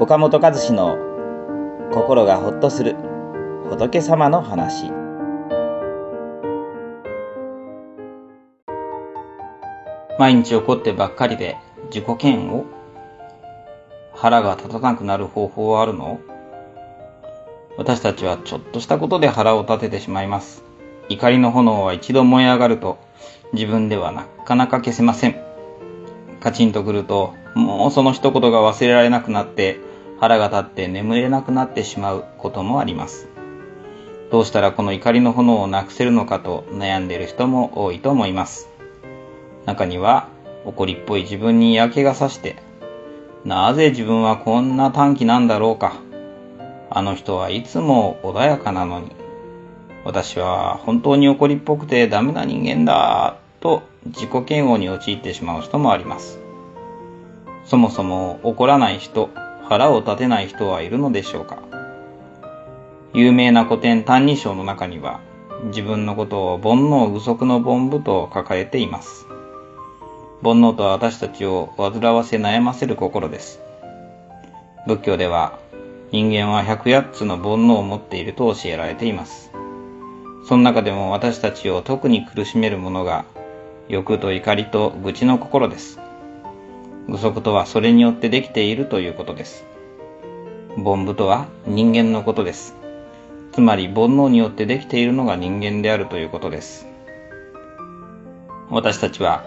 岡本和志の心がほっとする仏様の話毎日怒ってばっかりで自己嫌悪腹が立たなくなる方法はあるの？私たちはちょっとしたことで腹を立ててしまいます。怒りの炎は一度燃え上がると自分ではなかなか消せません。カチンとくるともうその一言が忘れられなくなって腹が立って眠れなくなってしまうこともあります。どうしたらこの怒りの炎をなくせるのかと悩んでいる人も多いと思います。中には怒りっぽい自分に嫌気がさしてなぜ自分はこんな短気なんだろうか。あの人はいつも穏やかなのに。私は本当に怒りっぽくてダメな人間だ、と自己嫌悪に陥ってしまう人もあります。そもそも怒らない人、腹を立てない人はいるのでしょうか？有名な古典歎異抄の中には、自分のことを煩悩具足の凡夫と書かれています。煩悩とは私たちを煩わせ悩ませる心です。仏教では人間は108つの煩悩を持っていると教えられています。その中でも私たちを特に苦しめるものが欲と怒りと愚痴の心です。愚足とはそれによってできているということです。凡夫とは人間のことです。つまり煩悩によってできているのが人間であるということです。私たちは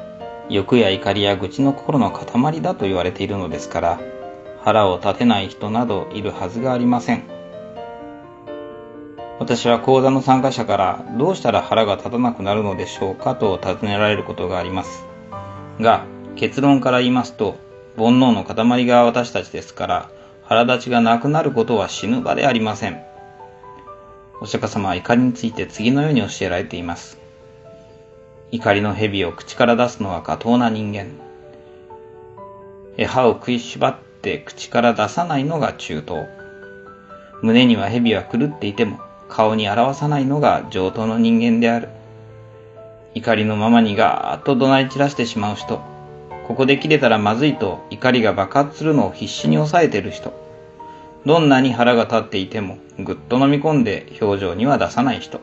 欲や怒りや愚痴の心の塊だと言われているのですから、腹を立てない人などいるはずがありません。私は講座の参加者からどうしたら腹が立たなくなるのでしょうかと尋ねられることがあります。が、結論から言いますと、煩悩の塊が私たちですから、腹立ちがなくなることは死ぬ場でありません。お釈迦様は怒りについて次のように教えられています。怒りの蛇を口から出すのは下等な人間。歯を食いしばって口から出さないのが中等。胸には蛇は狂っていても顔に表さないのが上等の人間である。怒りのままにガーッと怒鳴り散らしてしまう人。ここで切れたらまずいと怒りが爆発するのを必死に抑えてる人。どんなに腹が立っていてもぐっと飲み込んで表情には出さない人。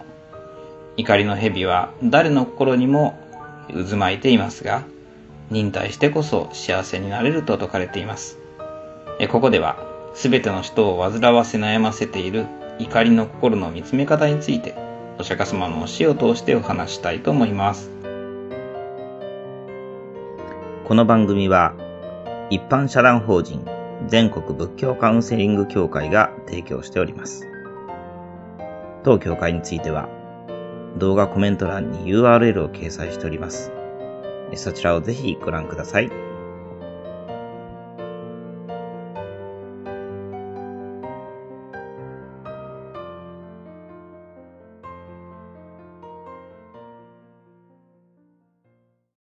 怒りの蛇は誰の心にも渦巻いていますが、忍耐してこそ幸せになれると説かれています。ここでは、すべての人を煩わせ悩ませている怒りの心の見つめ方について、お釈迦様の教えを通してお話したいと思います。この番組は、一般社団法人全国仏教カウンセリング協会が提供しております。当協会については、動画コメント欄に URL を掲載しております。そちらをぜひご覧ください。